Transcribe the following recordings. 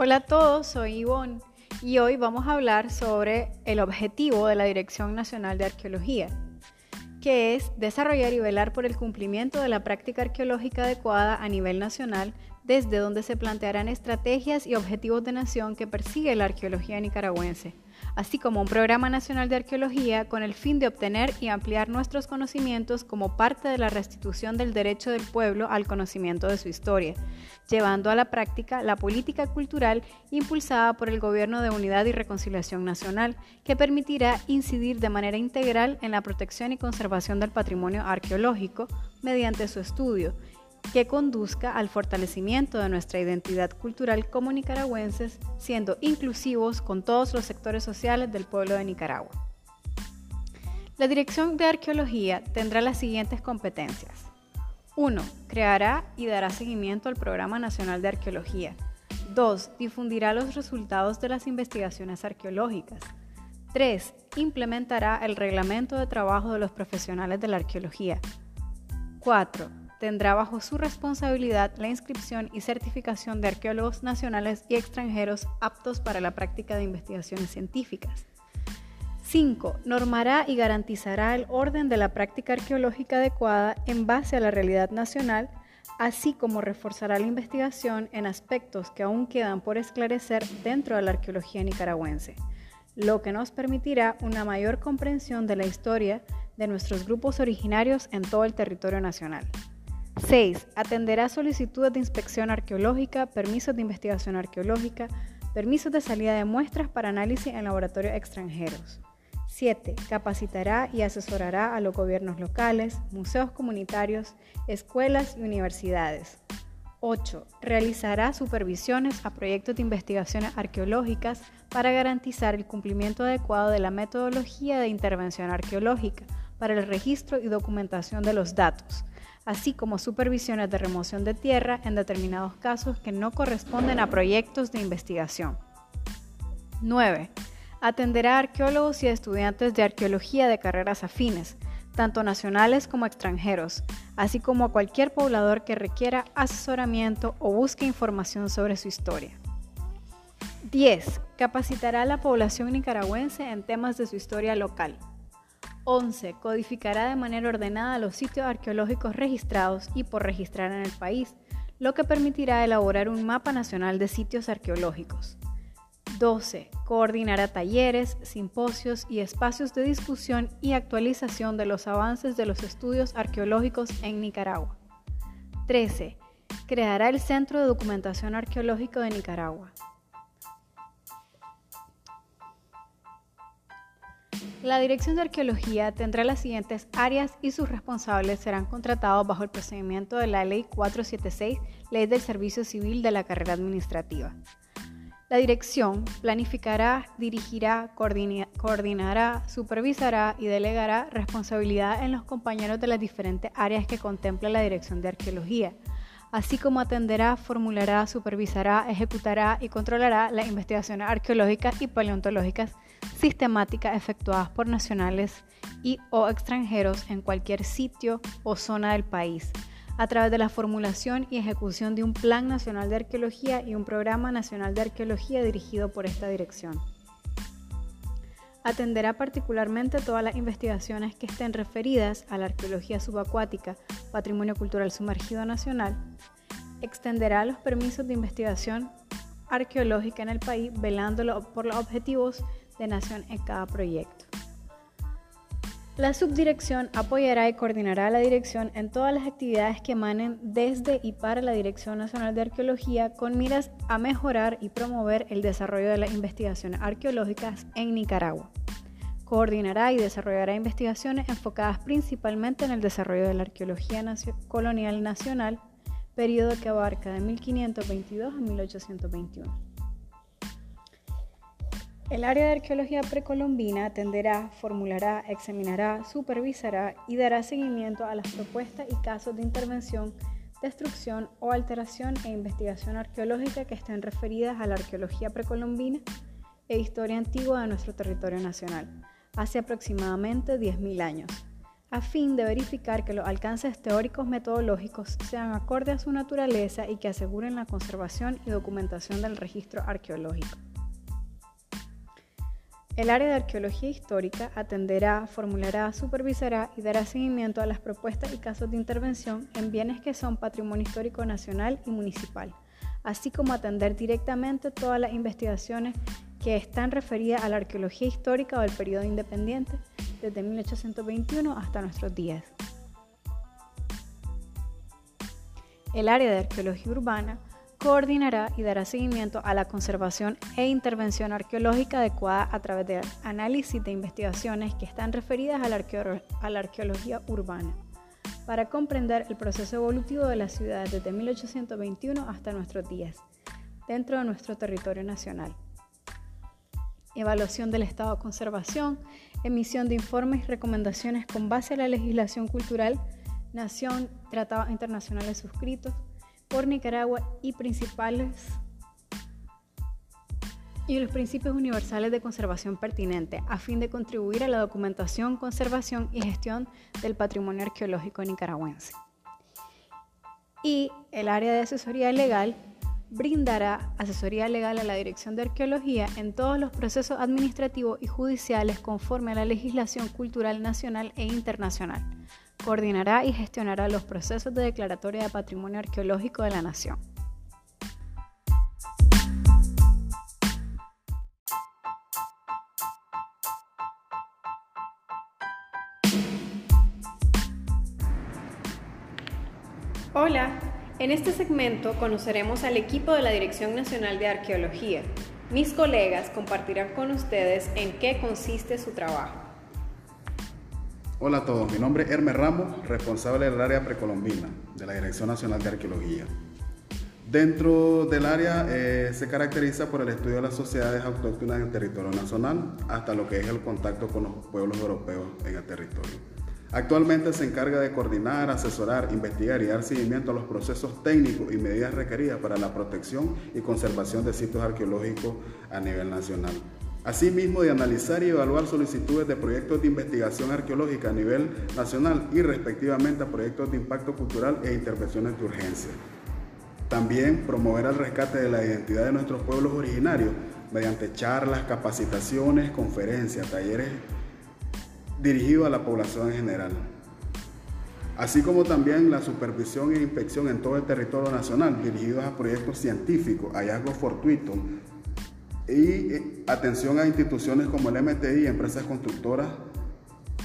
Hola a todos, soy Ivonne y hoy vamos a hablar sobre el objetivo de la Dirección Nacional de Arqueología, que es desarrollar y velar por el cumplimiento de la práctica arqueológica adecuada a nivel nacional, desde donde se plantearán estrategias y objetivos de nación que persigue la arqueología nicaragüense así como un programa nacional de arqueología con el fin de obtener y ampliar nuestros conocimientos como parte de la restitución del derecho del pueblo al conocimiento de su historia, llevando a la práctica la política cultural impulsada por el Gobierno de Unidad y Reconciliación Nacional, que permitirá incidir de manera integral en la protección y conservación del patrimonio arqueológico mediante su estudio que conduzca al fortalecimiento de nuestra identidad cultural como nicaragüenses, siendo inclusivos con todos los sectores sociales del pueblo de Nicaragua. La Dirección de Arqueología tendrá las siguientes competencias. 1. Creará y dará seguimiento al Programa Nacional de Arqueología. 2. Difundirá los resultados de las investigaciones arqueológicas. 3. Implementará el reglamento de trabajo de los profesionales de la arqueología. 4 tendrá bajo su responsabilidad la inscripción y certificación de arqueólogos nacionales y extranjeros aptos para la práctica de investigaciones científicas. 5. Normará y garantizará el orden de la práctica arqueológica adecuada en base a la realidad nacional, así como reforzará la investigación en aspectos que aún quedan por esclarecer dentro de la arqueología nicaragüense, lo que nos permitirá una mayor comprensión de la historia de nuestros grupos originarios en todo el territorio nacional. 6. Atenderá solicitudes de inspección arqueológica, permisos de investigación arqueológica, permisos de salida de muestras para análisis en laboratorios extranjeros. 7. Capacitará y asesorará a los gobiernos locales, museos comunitarios, escuelas y universidades. 8. Realizará supervisiones a proyectos de investigaciones arqueológicas para garantizar el cumplimiento adecuado de la metodología de intervención arqueológica para el registro y documentación de los datos, así como supervisiones de remoción de tierra en determinados casos que no corresponden a proyectos de investigación. 9. Atenderá a arqueólogos y estudiantes de arqueología de carreras afines, tanto nacionales como extranjeros, así como a cualquier poblador que requiera asesoramiento o busque información sobre su historia. 10. Capacitará a la población nicaragüense en temas de su historia local. 11. Codificará de manera ordenada los sitios arqueológicos registrados y por registrar en el país, lo que permitirá elaborar un mapa nacional de sitios arqueológicos. 12. Coordinará talleres, simposios y espacios de discusión y actualización de los avances de los estudios arqueológicos en Nicaragua. 13. Creará el Centro de Documentación Arqueológico de Nicaragua. La Dirección de Arqueología tendrá las siguientes áreas y sus responsables serán contratados bajo el procedimiento de la Ley 476, Ley del Servicio Civil de la Carrera Administrativa. La dirección planificará, dirigirá, coordinará, supervisará y delegará responsabilidad en los compañeros de las diferentes áreas que contempla la Dirección de Arqueología, así como atenderá, formulará, supervisará, ejecutará y controlará las investigaciones arqueológicas y paleontológicas sistemáticas efectuadas por nacionales y o extranjeros en cualquier sitio o zona del país, a través de la formulación y ejecución de un Plan Nacional de Arqueología y un Programa Nacional de Arqueología dirigido por esta dirección. Atenderá particularmente todas las investigaciones que estén referidas a la arqueología subacuática, patrimonio cultural sumergido nacional. Extenderá los permisos de investigación arqueológica en el país, velándolo por los objetivos de nación en cada proyecto. La subdirección apoyará y coordinará a la dirección en todas las actividades que emanen desde y para la Dirección Nacional de Arqueología con miras a mejorar y promover el desarrollo de las investigaciones arqueológicas en Nicaragua. Coordinará y desarrollará investigaciones enfocadas principalmente en el desarrollo de la arqueología colonial nacional, periodo que abarca de 1522 a 1821. El área de arqueología precolombina atenderá, formulará, examinará, supervisará y dará seguimiento a las propuestas y casos de intervención, destrucción o alteración e investigación arqueológica que estén referidas a la arqueología precolombina e historia antigua de nuestro territorio nacional, hace aproximadamente 10.000 años, a fin de verificar que los alcances teóricos metodológicos sean acordes a su naturaleza y que aseguren la conservación y documentación del registro arqueológico. El área de arqueología histórica atenderá, formulará, supervisará y dará seguimiento a las propuestas y casos de intervención en bienes que son patrimonio histórico nacional y municipal, así como atender directamente todas las investigaciones que están referidas a la arqueología histórica o del periodo independiente desde 1821 hasta nuestros días. El área de arqueología urbana coordinará y dará seguimiento a la conservación e intervención arqueológica adecuada a través de análisis de investigaciones que están referidas a la, a la arqueología urbana, para comprender el proceso evolutivo de la ciudad desde 1821 hasta nuestros días, dentro de nuestro territorio nacional. Evaluación del estado de conservación, emisión de informes y recomendaciones con base a la legislación cultural, nación, tratados internacionales suscritos por Nicaragua y principales y los principios universales de conservación pertinentes a fin de contribuir a la documentación, conservación y gestión del patrimonio arqueológico nicaragüense. Y el área de asesoría legal brindará asesoría legal a la Dirección de Arqueología en todos los procesos administrativos y judiciales conforme a la legislación cultural nacional e internacional. Coordinará y gestionará los procesos de declaratoria de patrimonio arqueológico de la Nación. Hola, en este segmento conoceremos al equipo de la Dirección Nacional de Arqueología. Mis colegas compartirán con ustedes en qué consiste su trabajo. Hola a todos, mi nombre es Hermes Ramos, responsable del área precolombina de la Dirección Nacional de Arqueología. Dentro del área eh, se caracteriza por el estudio de las sociedades autóctonas en el territorio nacional, hasta lo que es el contacto con los pueblos europeos en el territorio. Actualmente se encarga de coordinar, asesorar, investigar y dar seguimiento a los procesos técnicos y medidas requeridas para la protección y conservación de sitios arqueológicos a nivel nacional. Asimismo, de analizar y evaluar solicitudes de proyectos de investigación arqueológica a nivel nacional y respectivamente a proyectos de impacto cultural e intervenciones de urgencia. También promover el rescate de la identidad de nuestros pueblos originarios mediante charlas, capacitaciones, conferencias, talleres dirigido a la población en general, así como también la supervisión e inspección en todo el territorio nacional dirigidos a proyectos científicos, hallazgos fortuitos y eh, atención a instituciones como el MTI y empresas constructoras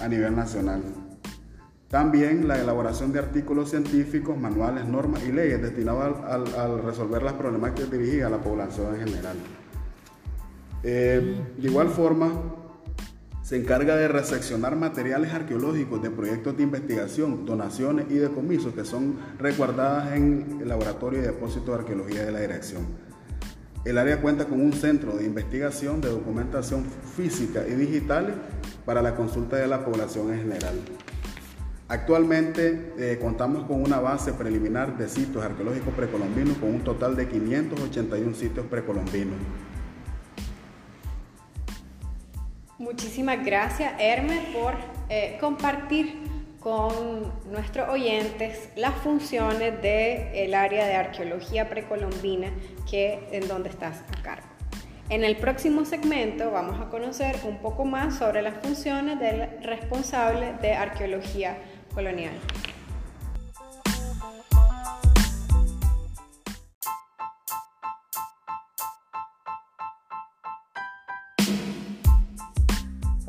a nivel nacional. También la elaboración de artículos científicos, manuales, normas y leyes destinados a, resolver las problemáticas dirigidas a la población en general. Eh, de igual forma, se encarga de reseccionar materiales arqueológicos de proyectos de investigación, donaciones y decomisos que son resguardadas en el Laboratorio de Depósito de Arqueología de la Dirección. El área cuenta con un centro de investigación de documentación física y digital para la consulta de la población en general. Actualmente eh, contamos con una base preliminar de sitios arqueológicos precolombinos con un total de 581 sitios precolombinos. Muchísimas gracias, Hermes, por eh, compartir con nuestros oyentes las funciones del área de arqueología precolombina que, en donde estás a cargo. En el próximo segmento vamos a conocer un poco más sobre las funciones del responsable de arqueología colonial.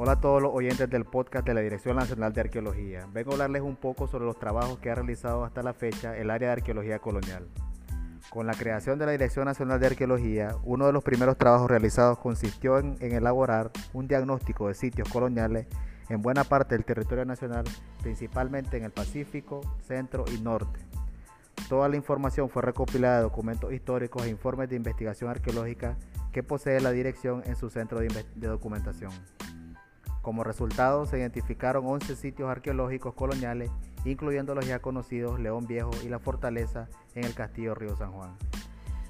Hola a todos los oyentes del podcast de la Dirección Nacional de Arqueología. Vengo a hablarles un poco sobre los trabajos que ha realizado hasta la fecha el área de arqueología colonial. Con la creación de la Dirección Nacional de Arqueología, uno de los primeros trabajos realizados consistió en, elaborar un diagnóstico de sitios coloniales en buena parte del territorio nacional, principalmente en el Pacífico, Centro y Norte. Toda la información fue recopilada de documentos históricos e informes de investigación arqueológica que posee la dirección en su centro de documentación. Como resultado, se identificaron 11 sitios arqueológicos coloniales, incluyendo los ya conocidos León Viejo y la fortaleza en el Castillo Río San Juan.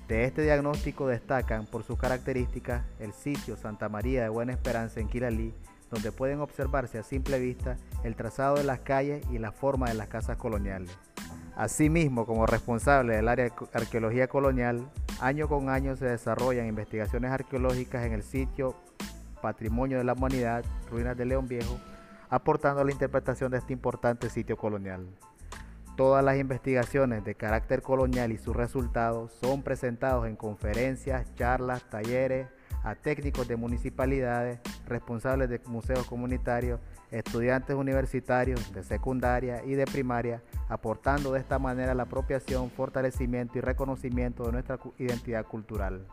De este diagnóstico destacan por sus características el sitio Santa María de Buena Esperanza en Quilalí, donde pueden observarse a simple vista el trazado de las calles y la forma de las casas coloniales. Asimismo, como responsable del área de arqueología colonial, año con año se desarrollan investigaciones arqueológicas en el sitio Patrimonio de la Humanidad, Ruinas de León Viejo, aportando a la interpretación de este importante sitio colonial. Todas las investigaciones de carácter colonial y sus resultados son presentados en conferencias, charlas, talleres a técnicos de municipalidades, responsables de museos comunitarios, estudiantes universitarios de secundaria y de primaria, aportando de esta manera la apropiación, fortalecimiento y reconocimiento de nuestra identidad cultural.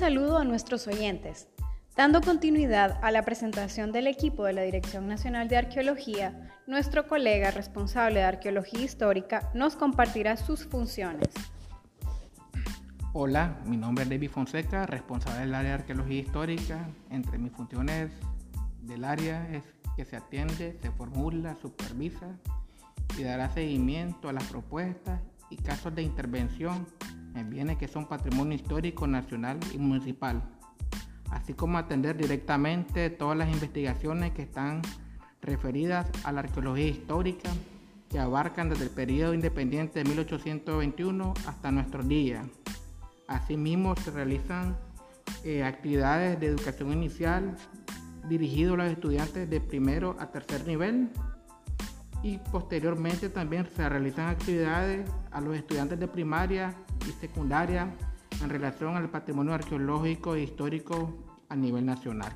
Saludo a nuestros oyentes. Dando continuidad a la presentación del equipo de la Dirección Nacional de Arqueología, nuestro colega responsable de Arqueología Histórica nos compartirá sus funciones. Hola, mi nombre es David Fonseca, responsable del área de Arqueología Histórica. Entre mis funciones del área es que se atiende, se formula, supervisa y dará seguimiento a las propuestas y casos de intervención en bienes que son patrimonio histórico nacional y municipal, así como atender directamente todas las investigaciones que están referidas a la arqueología histórica que abarcan desde el periodo independiente de 1821 hasta nuestros días. Asimismo, se realizan eh, actividades de educación inicial dirigidas a los estudiantes de primero a tercer nivel y posteriormente también se realizan actividades a los estudiantes de primaria y secundaria en relación al patrimonio arqueológico e histórico a nivel nacional.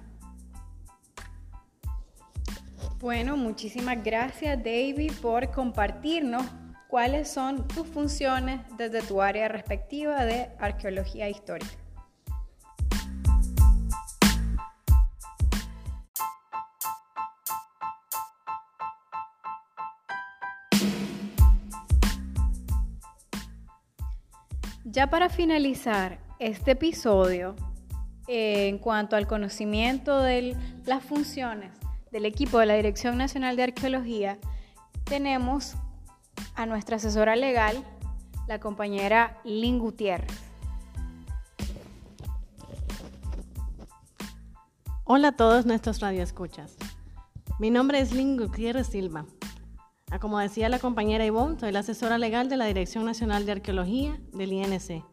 Bueno, muchísimas gracias David por compartirnos cuáles son tus funciones desde tu área respectiva de arqueología histórica. Ya para finalizar este episodio, eh, en cuanto al conocimiento de las funciones del equipo de la Dirección Nacional de Arqueología, tenemos a nuestra asesora legal, la compañera Lynn Gutiérrez. Hola a todos nuestros radioescuchas. Mi nombre es Lynn Gutiérrez Silva. Ah, como decía la compañera Ivonne, soy la asesora legal de la Dirección Nacional de Arqueología del INC.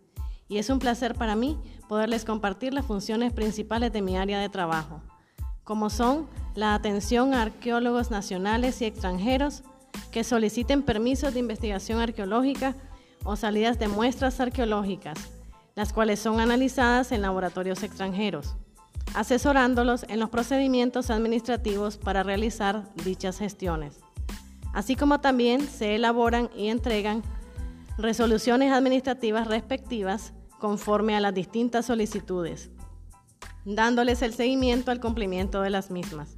Y es un placer para mí poderles compartir las funciones principales de mi área de trabajo, como son la atención a arqueólogos nacionales y extranjeros que soliciten permisos de investigación arqueológica o salidas de muestras arqueológicas, las cuales son analizadas en laboratorios extranjeros, asesorándolos en los procedimientos administrativos para realizar dichas gestiones así como también se elaboran y entregan resoluciones administrativas respectivas conforme a las distintas solicitudes, dándoles el seguimiento al cumplimiento de las mismas.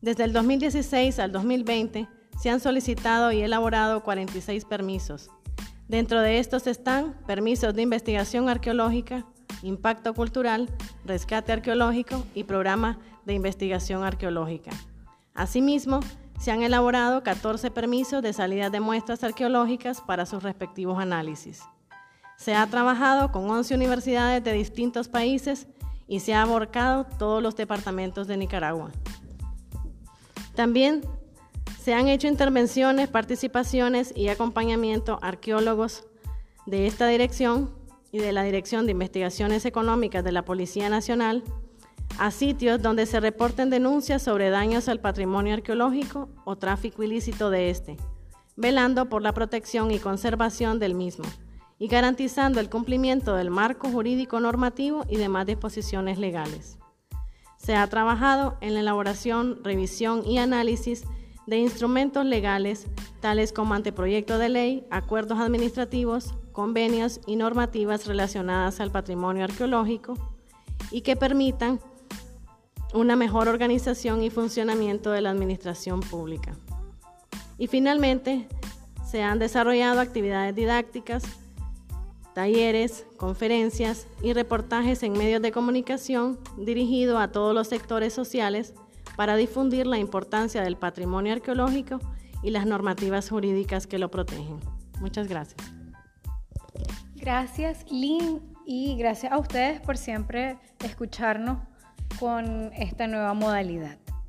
Desde el 2016 al 2020 se han solicitado y elaborado 46 permisos. Dentro de estos están permisos de investigación arqueológica, impacto cultural, rescate arqueológico y programa de investigación arqueológica. Asimismo, se han elaborado 14 permisos de salida de muestras arqueológicas para sus respectivos análisis. Se ha trabajado con 11 universidades de distintos países y se ha abarcado todos los departamentos de Nicaragua. También se han hecho intervenciones, participaciones y acompañamiento arqueólogos de esta dirección y de la Dirección de Investigaciones Económicas de la Policía Nacional a sitios donde se reporten denuncias sobre daños al patrimonio arqueológico o tráfico ilícito de este, velando por la protección y conservación del mismo y garantizando el cumplimiento del marco jurídico normativo y demás disposiciones legales. Se ha trabajado en la elaboración, revisión y análisis de instrumentos legales tales como anteproyecto de ley, acuerdos administrativos, convenios y normativas relacionadas al patrimonio arqueológico y que permitan una mejor organización y funcionamiento de la administración pública. Y finalmente, se han desarrollado actividades didácticas, talleres, conferencias y reportajes en medios de comunicación dirigidos a todos los sectores sociales para difundir la importancia del patrimonio arqueológico y las normativas jurídicas que lo protegen. Muchas gracias. Gracias, Lynn, y gracias a ustedes por siempre escucharnos con esta nueva modalidad.